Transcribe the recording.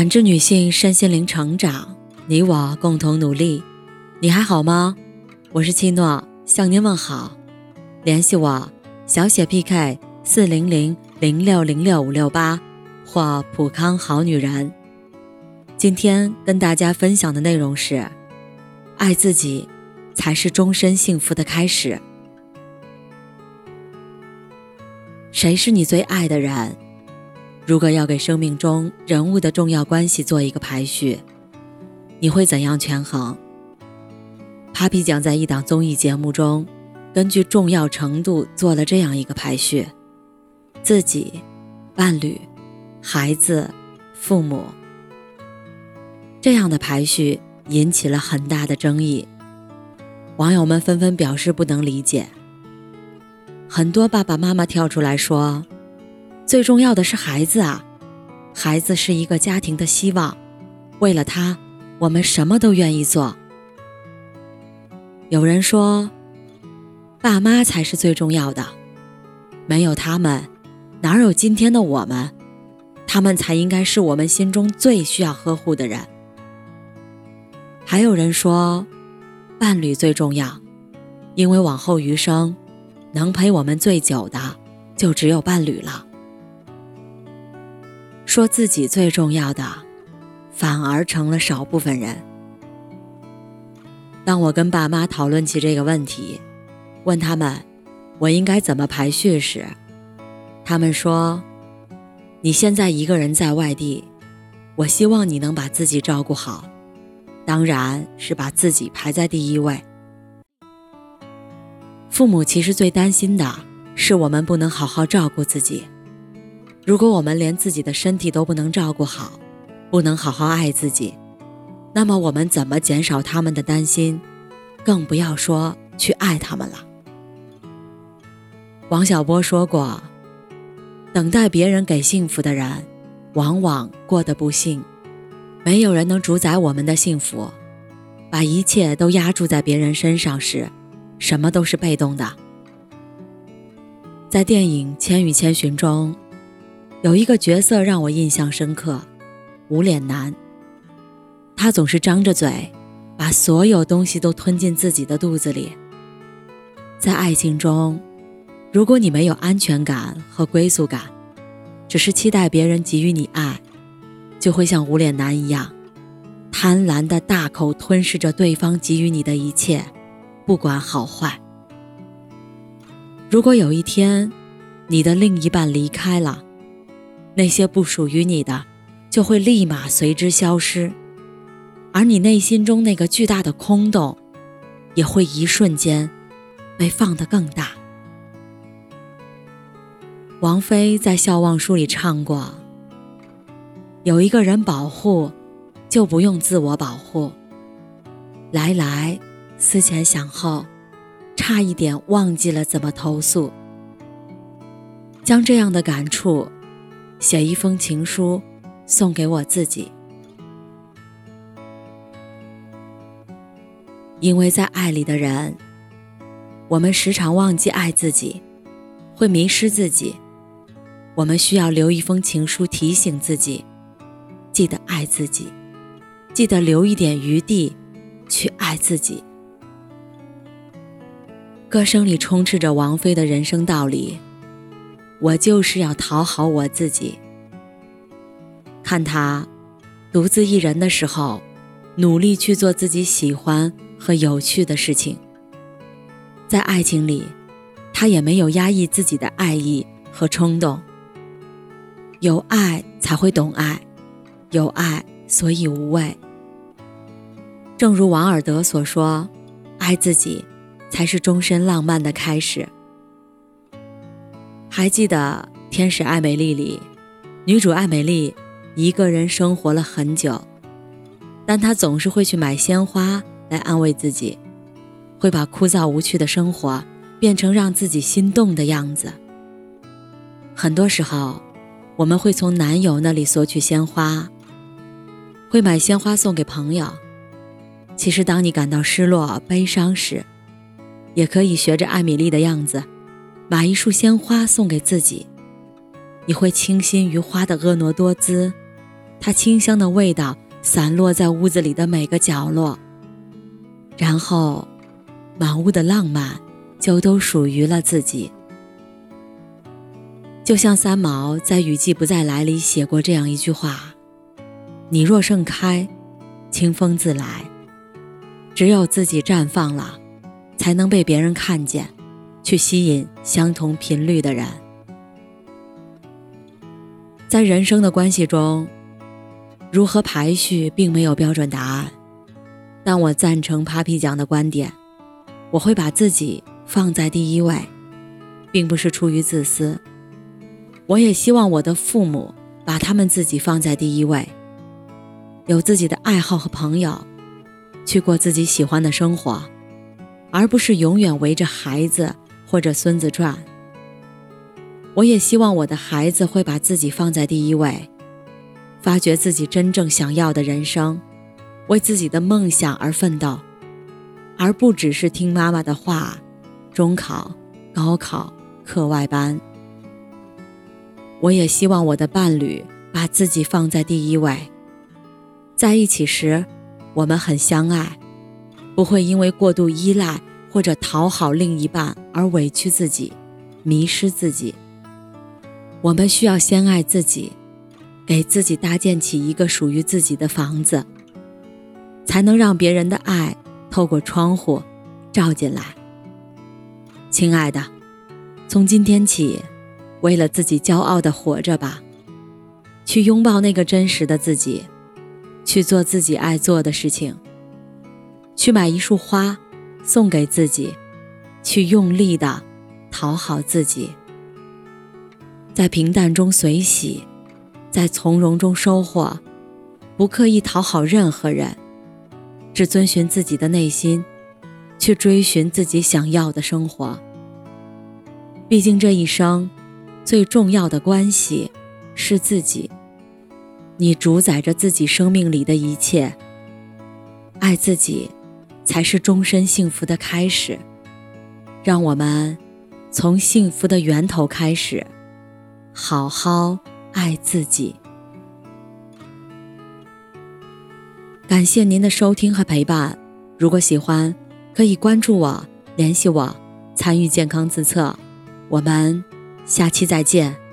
感知女性身心灵成长，你我共同努力。你还好吗？我是七诺，向您问好。联系我：小写 PK 四零零零六零六五六八或普康好女人。今天跟大家分享的内容是：爱自己才是终身幸福的开始。谁是你最爱的人？如果要给生命中人物的重要关系做一个排序，你会怎样权衡？Papi 酱在一档综艺节目中，根据重要程度做了这样一个排序：自己、伴侣、孩子、父母。这样的排序引起了很大的争议，网友们纷纷表示不能理解。很多爸爸妈妈跳出来说。最重要的是孩子啊，孩子是一个家庭的希望，为了他，我们什么都愿意做。有人说，爸妈才是最重要的，没有他们，哪有今天的我们？他们才应该是我们心中最需要呵护的人。还有人说，伴侣最重要，因为往后余生，能陪我们最久的，就只有伴侣了。说自己最重要的，反而成了少部分人。当我跟爸妈讨论起这个问题，问他们我应该怎么排序时，他们说：“你现在一个人在外地，我希望你能把自己照顾好，当然是把自己排在第一位。”父母其实最担心的是我们不能好好照顾自己。如果我们连自己的身体都不能照顾好，不能好好爱自己，那么我们怎么减少他们的担心？更不要说去爱他们了。王小波说过：“等待别人给幸福的人，往往过得不幸。没有人能主宰我们的幸福。把一切都压注在别人身上时，什么都是被动的。”在电影《千与千寻》中。有一个角色让我印象深刻，无脸男。他总是张着嘴，把所有东西都吞进自己的肚子里。在爱情中，如果你没有安全感和归宿感，只是期待别人给予你爱，就会像无脸男一样，贪婪的大口吞噬着对方给予你的一切，不管好坏。如果有一天，你的另一半离开了，那些不属于你的，就会立马随之消失，而你内心中那个巨大的空洞，也会一瞬间被放得更大。王菲在《笑忘书》里唱过：“有一个人保护，就不用自我保护。来来，思前想后，差一点忘记了怎么投诉。”将这样的感触。写一封情书，送给我自己。因为在爱里的人，我们时常忘记爱自己，会迷失自己。我们需要留一封情书提醒自己，记得爱自己，记得留一点余地去爱自己。歌声里充斥着王菲的人生道理。我就是要讨好我自己。看他独自一人的时候，努力去做自己喜欢和有趣的事情。在爱情里，他也没有压抑自己的爱意和冲动。有爱才会懂爱，有爱所以无畏。正如王尔德所说：“爱自己，才是终身浪漫的开始。”还记得《天使爱美丽》里，女主艾美丽一个人生活了很久，但她总是会去买鲜花来安慰自己，会把枯燥无趣的生活变成让自己心动的样子。很多时候，我们会从男友那里索取鲜花，会买鲜花送给朋友。其实，当你感到失落、悲伤时，也可以学着艾米丽的样子。把一束鲜花送给自己，你会倾心于花的婀娜多姿，它清香的味道散落在屋子里的每个角落，然后，满屋的浪漫就都属于了自己。就像三毛在《雨季不再来》里写过这样一句话：“你若盛开，清风自来。只有自己绽放了，才能被别人看见，去吸引相同频率的人。”在人生的关系中，如何排序并没有标准答案，但我赞成 Papi 讲的观点，我会把自己放在第一位，并不是出于自私。我也希望我的父母把他们自己放在第一位，有自己的爱好和朋友，去过自己喜欢的生活，而不是永远围着孩子或者孙子转。我也希望我的孩子会把自己放在第一位，发掘自己真正想要的人生，为自己的梦想而奋斗，而不只是听妈妈的话，中考、高考、课外班。我也希望我的伴侣把自己放在第一位，在一起时，我们很相爱，不会因为过度依赖或者讨好另一半而委屈自己，迷失自己。我们需要先爱自己，给自己搭建起一个属于自己的房子，才能让别人的爱透过窗户照进来。亲爱的，从今天起，为了自己骄傲的活着吧，去拥抱那个真实的自己，去做自己爱做的事情，去买一束花送给自己，去用力的讨好自己。在平淡中随喜，在从容中收获，不刻意讨好任何人，只遵循自己的内心，去追寻自己想要的生活。毕竟这一生，最重要的关系是自己，你主宰着自己生命里的一切。爱自己，才是终身幸福的开始。让我们从幸福的源头开始。好好爱自己。感谢您的收听和陪伴。如果喜欢，可以关注我、联系我、参与健康自测。我们下期再见。